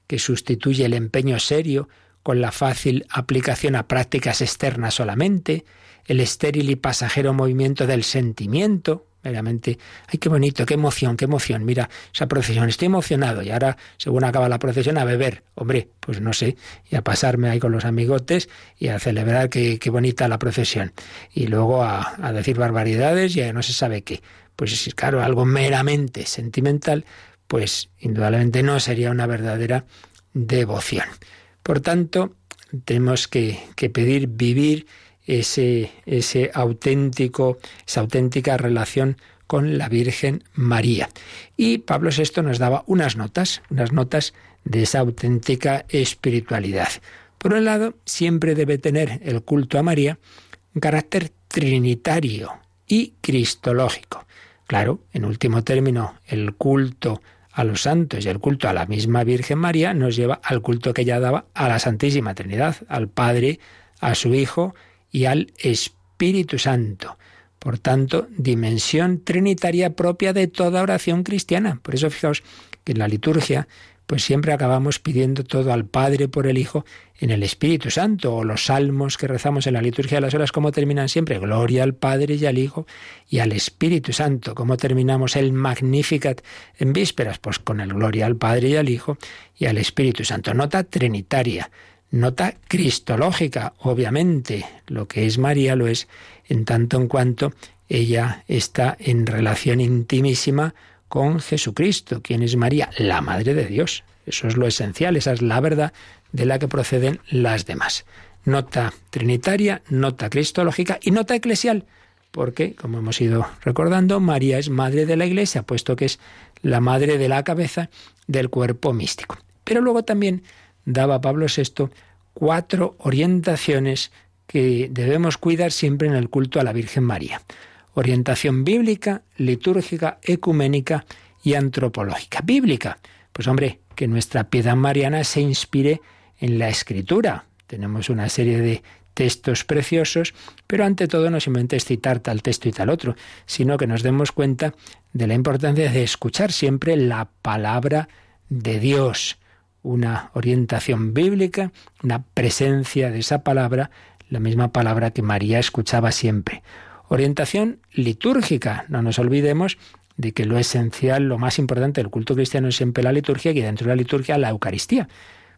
que sustituye el empeño serio con la fácil aplicación a prácticas externas solamente, el estéril y pasajero movimiento del sentimiento, meramente, ay, qué bonito, qué emoción, qué emoción, mira esa procesión, estoy emocionado y ahora, según acaba la procesión, a beber, hombre, pues no sé, y a pasarme ahí con los amigotes y a celebrar qué, qué bonita la procesión. Y luego a, a decir barbaridades y a no se sabe qué. Pues claro, algo meramente sentimental, pues indudablemente no sería una verdadera devoción. Por tanto, tenemos que, que pedir vivir ese, ese auténtico, esa auténtica relación con la Virgen María. Y Pablo VI nos daba unas notas, unas notas de esa auténtica espiritualidad. Por un lado, siempre debe tener el culto a María un carácter trinitario y cristológico. Claro, en último término, el culto a los santos y el culto a la misma Virgen María nos lleva al culto que ella daba a la Santísima Trinidad, al Padre, a su Hijo y al Espíritu Santo. Por tanto, dimensión trinitaria propia de toda oración cristiana. Por eso fijaos que en la liturgia pues siempre acabamos pidiendo todo al Padre por el Hijo en el Espíritu Santo, o los salmos que rezamos en la liturgia de las horas, como terminan siempre, gloria al Padre y al Hijo y al Espíritu Santo, como terminamos el Magnificat en vísperas, pues con el gloria al Padre y al Hijo y al Espíritu Santo. Nota trinitaria, nota cristológica, obviamente, lo que es María lo es en tanto en cuanto ella está en relación intimísima con Jesucristo. ¿Quién es María? La Madre de Dios. Eso es lo esencial, esa es la verdad de la que proceden las demás. Nota trinitaria, nota cristológica y nota eclesial, porque, como hemos ido recordando, María es madre de la Iglesia, puesto que es la madre de la cabeza del cuerpo místico. Pero luego también daba Pablo VI cuatro orientaciones que debemos cuidar siempre en el culto a la Virgen María orientación bíblica, litúrgica, ecuménica y antropológica. Bíblica, pues hombre, que nuestra piedad mariana se inspire en la escritura. Tenemos una serie de textos preciosos, pero ante todo no simplemente es citar tal texto y tal otro, sino que nos demos cuenta de la importancia de escuchar siempre la palabra de Dios, una orientación bíblica, una presencia de esa palabra, la misma palabra que María escuchaba siempre. Orientación litúrgica. No nos olvidemos de que lo esencial, lo más importante del culto cristiano es siempre la liturgia y dentro de la liturgia la Eucaristía.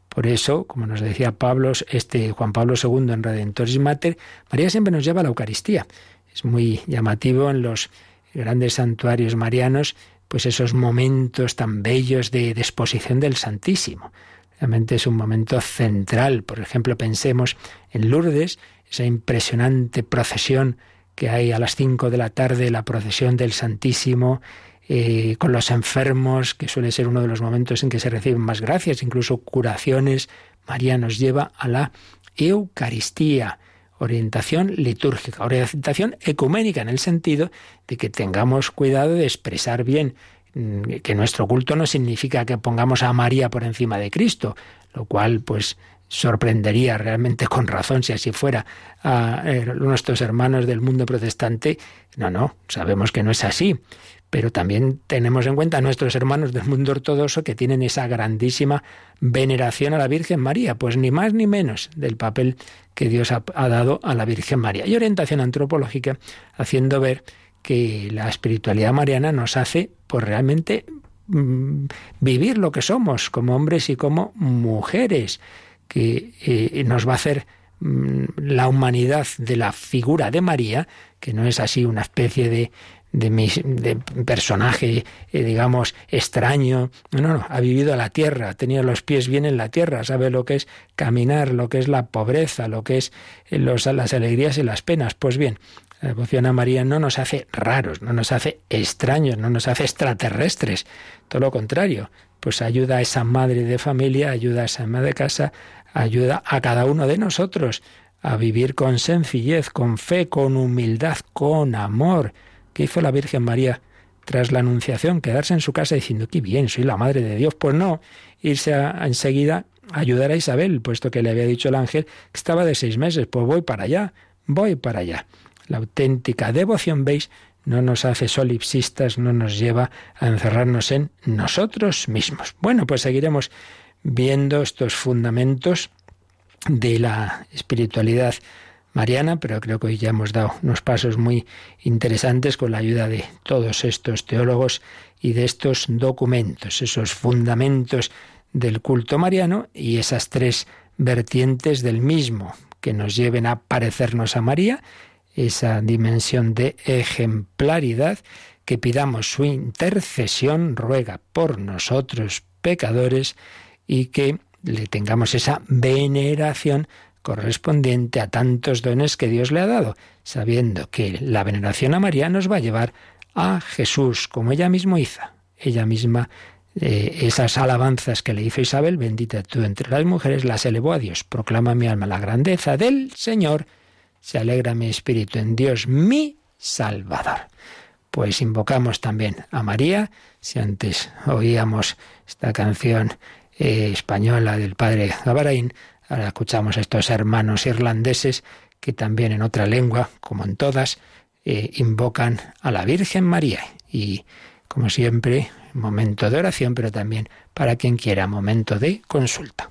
Por eso, como nos decía Pablo, este Juan Pablo II en Redentoris Mater, María siempre nos lleva a la Eucaristía. Es muy llamativo en los grandes santuarios marianos, pues esos momentos tan bellos de, de exposición del Santísimo. Realmente es un momento central. Por ejemplo, pensemos en Lourdes, esa impresionante procesión que hay a las cinco de la tarde la procesión del Santísimo, eh, con los enfermos, que suele ser uno de los momentos en que se reciben más gracias, incluso curaciones. María nos lleva a la Eucaristía, orientación litúrgica, orientación ecuménica, en el sentido de que tengamos cuidado de expresar bien mm, que nuestro culto no significa que pongamos a María por encima de Cristo, lo cual pues sorprendería realmente con razón si así fuera a eh, nuestros hermanos del mundo protestante. No, no, sabemos que no es así. Pero también tenemos en cuenta a nuestros hermanos del mundo ortodoxo que tienen esa grandísima veneración a la Virgen María, pues ni más ni menos del papel que Dios ha, dado a la Virgen María. Y orientación antropológica, haciendo ver que la espiritualidad mariana nos hace pues realmente mm, vivir lo que somos como hombres y como mujeres que eh, nos va a hacer mm, la humanidad de la figura de María, que no es así una especie de, de, personaje, eh, digamos, extraño. No, no, ha vivido la tierra, ha tenido los pies bien en la tierra, sabe lo que es caminar, lo que es la pobreza, lo que es eh, los, las alegrías y las penas. Pues bien, la devoción a María no nos hace raros, no nos hace extraños, no nos hace extraterrestres. Todo lo contrario, pues ayuda a esa madre de familia, ayuda a esa madre de casa, ayuda a cada uno de nosotros a vivir con sencillez, con fe, con humildad, con amor. ¿Qué hizo la Virgen María tras la Anunciación? Quedarse en su casa diciendo, qué bien, soy la Madre de Dios. Pues no, irse enseguida a ayudar a Isabel, puesto que le había dicho el ángel que estaba de seis meses. Pues voy para allá, voy para allá. La auténtica devoción, veis, no nos hace solipsistas, no nos lleva a encerrarnos en nosotros mismos. Bueno, pues seguiremos viendo estos fundamentos de la espiritualidad mariana, pero creo que hoy ya hemos dado unos pasos muy interesantes con la ayuda de todos estos teólogos y de estos documentos, esos fundamentos del culto mariano y esas tres vertientes del mismo que nos lleven a parecernos a María, esa dimensión de ejemplaridad, que pidamos su intercesión, ruega por nosotros pecadores, y que le tengamos esa veneración correspondiente a tantos dones que Dios le ha dado, sabiendo que la veneración a María nos va a llevar a Jesús, como ella misma hizo. Ella misma, eh, esas alabanzas que le hizo Isabel, bendita tú entre las mujeres, las elevó a Dios. Proclama mi alma la grandeza del Señor. Se alegra mi espíritu en Dios, mi Salvador. Pues invocamos también a María. Si antes oíamos esta canción eh, española del padre Gavarain, ahora escuchamos a estos hermanos irlandeses que también en otra lengua, como en todas, eh, invocan a la Virgen María. Y como siempre, momento de oración, pero también para quien quiera momento de consulta.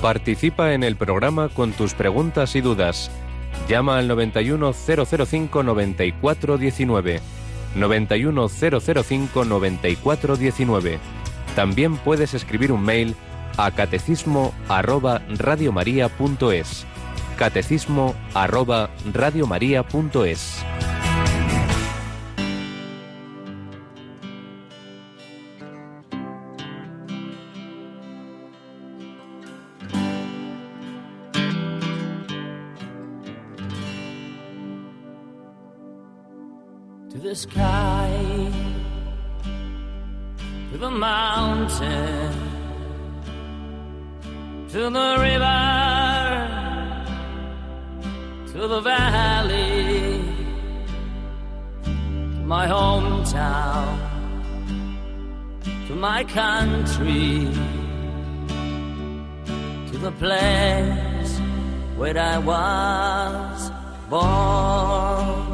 Participa en el programa con tus preguntas y dudas. Llama al 91005-9419. 91005-9419. También puedes escribir un mail a catecismo arroba radiomaria.es. Catecismo arroba radiomaria.es. the sky, to the mountain, to the river, to the valley, to my hometown, to my country, to the place where I was born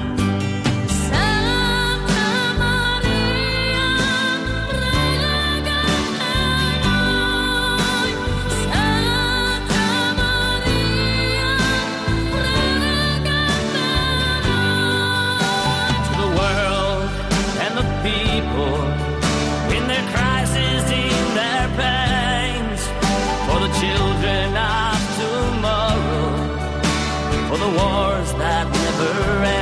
The wars that never end.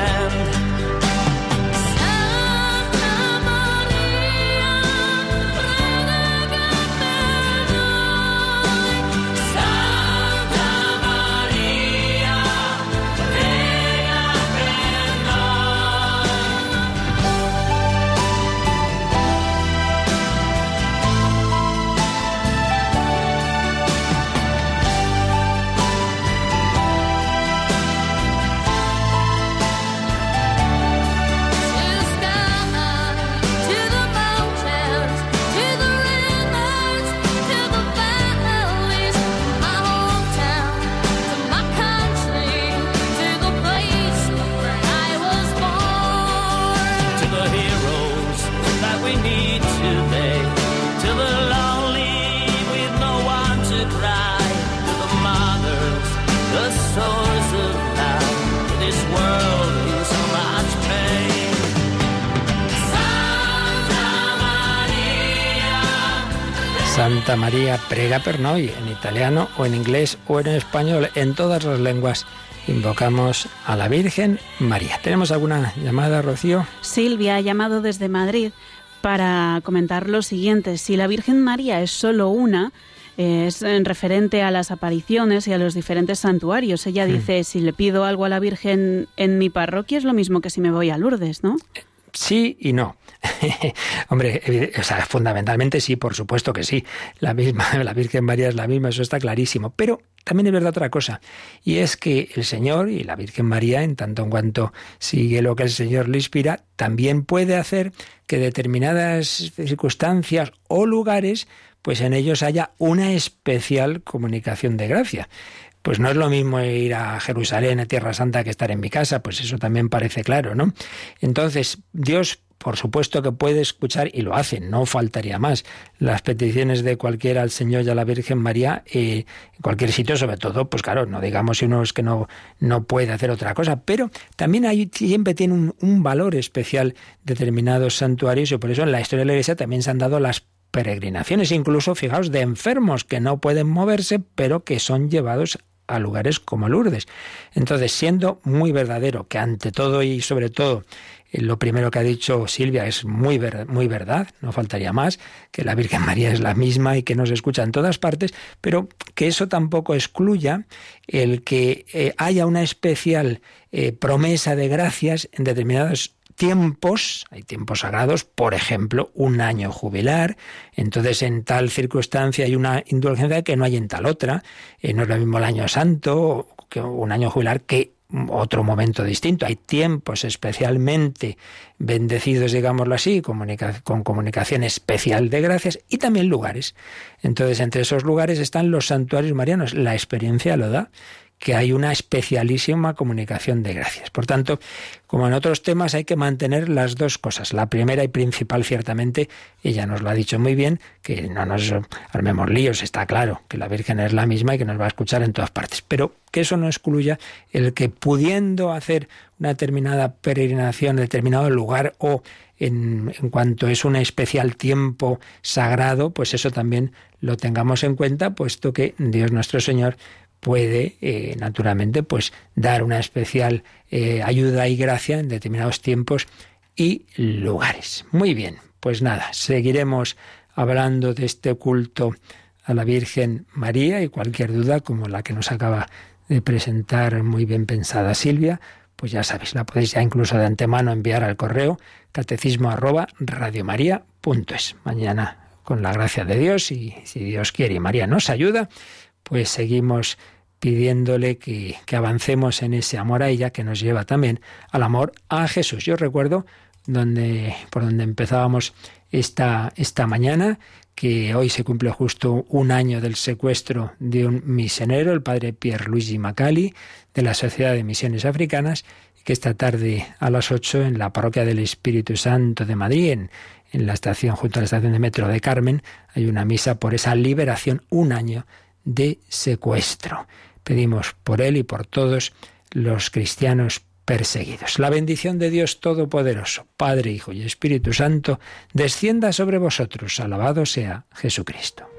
Prega per noi, en italiano o en inglés o en español, en todas las lenguas invocamos a la Virgen María. ¿Tenemos alguna llamada, Rocío? Silvia ha llamado desde Madrid para comentar lo siguiente. Si la Virgen María es solo una, eh, es en referente a las apariciones y a los diferentes santuarios. Ella dice, si le pido algo a la Virgen en mi parroquia es lo mismo que si me voy a Lourdes, ¿no? Sí y no. Hombre, fundamentalmente sí, por supuesto que sí. La misma, la Virgen María es la misma, eso está clarísimo. Pero también es verdad otra cosa, y es que el Señor y la Virgen María, en tanto en cuanto sigue lo que el Señor le inspira, también puede hacer que determinadas circunstancias o lugares, pues en ellos haya una especial comunicación de gracia. Pues no es lo mismo ir a Jerusalén, a Tierra Santa, que estar en mi casa, pues eso también parece claro, ¿no? Entonces, Dios, por supuesto que puede escuchar, y lo hace, no faltaría más, las peticiones de cualquiera al Señor y a la Virgen María, eh, en cualquier sitio, sobre todo, pues claro, no digamos si uno es que no, no puede hacer otra cosa, pero también hay, siempre tiene un, un valor especial determinados santuarios, y por eso en la historia de la Iglesia también se han dado las peregrinaciones, incluso, fijaos, de enfermos que no pueden moverse, pero que son llevados a lugares como Lourdes. Entonces, siendo muy verdadero que ante todo y sobre todo eh, lo primero que ha dicho Silvia es muy, muy verdad, no faltaría más, que la Virgen María es la misma y que nos escucha en todas partes, pero que eso tampoco excluya el que eh, haya una especial eh, promesa de gracias en determinados tiempos, hay tiempos sagrados, por ejemplo, un año jubilar, entonces en tal circunstancia hay una indulgencia que no hay en tal otra, eh, no es lo mismo el año santo que un año jubilar que otro momento distinto. Hay tiempos especialmente bendecidos, digámoslo así, con comunicación especial de gracias y también lugares. Entonces, entre esos lugares están los santuarios marianos. La experiencia lo da que hay una especialísima comunicación de gracias. Por tanto, como en otros temas, hay que mantener las dos cosas. La primera y principal, ciertamente, ella nos lo ha dicho muy bien, que no nos armemos líos, está claro que la Virgen es la misma y que nos va a escuchar en todas partes. Pero que eso no excluya el que pudiendo hacer una determinada peregrinación determinado lugar o en, en, cuanto es un especial tiempo sagrado, pues eso también lo tengamos en cuenta, puesto que Dios nuestro Señor puede, eh, naturalmente, pues dar una especial eh, ayuda y gracia en determinados tiempos y lugares. Muy bien, pues nada, seguiremos hablando de este culto a la Virgen María y cualquier duda como la que nos acaba de presentar muy bien pensada Silvia, pues ya sabéis, la podéis ya incluso de antemano enviar al correo catecismo arroba radiomaria.es. Mañana, con la gracia de Dios y si Dios quiere y María nos ayuda, pues seguimos pidiéndole que, que, avancemos en ese amor a ella que nos lleva también al amor a Jesús. Yo recuerdo donde, por donde empezábamos esta, esta mañana, que hoy se cumple justo un año del secuestro de un misionero, el padre Pierre Luigi Macali, de la Sociedad de Misiones Africanas, y que esta tarde a las ocho en la parroquia del Espíritu Santo de Madrid, en, en la estación, junto a la estación de metro de Carmen, hay una misa por esa liberación, un año de secuestro. Pedimos por él y por todos los cristianos perseguidos. La bendición de Dios Todopoderoso, Padre, Hijo y Espíritu Santo, descienda sobre vosotros. Alabado sea Jesucristo.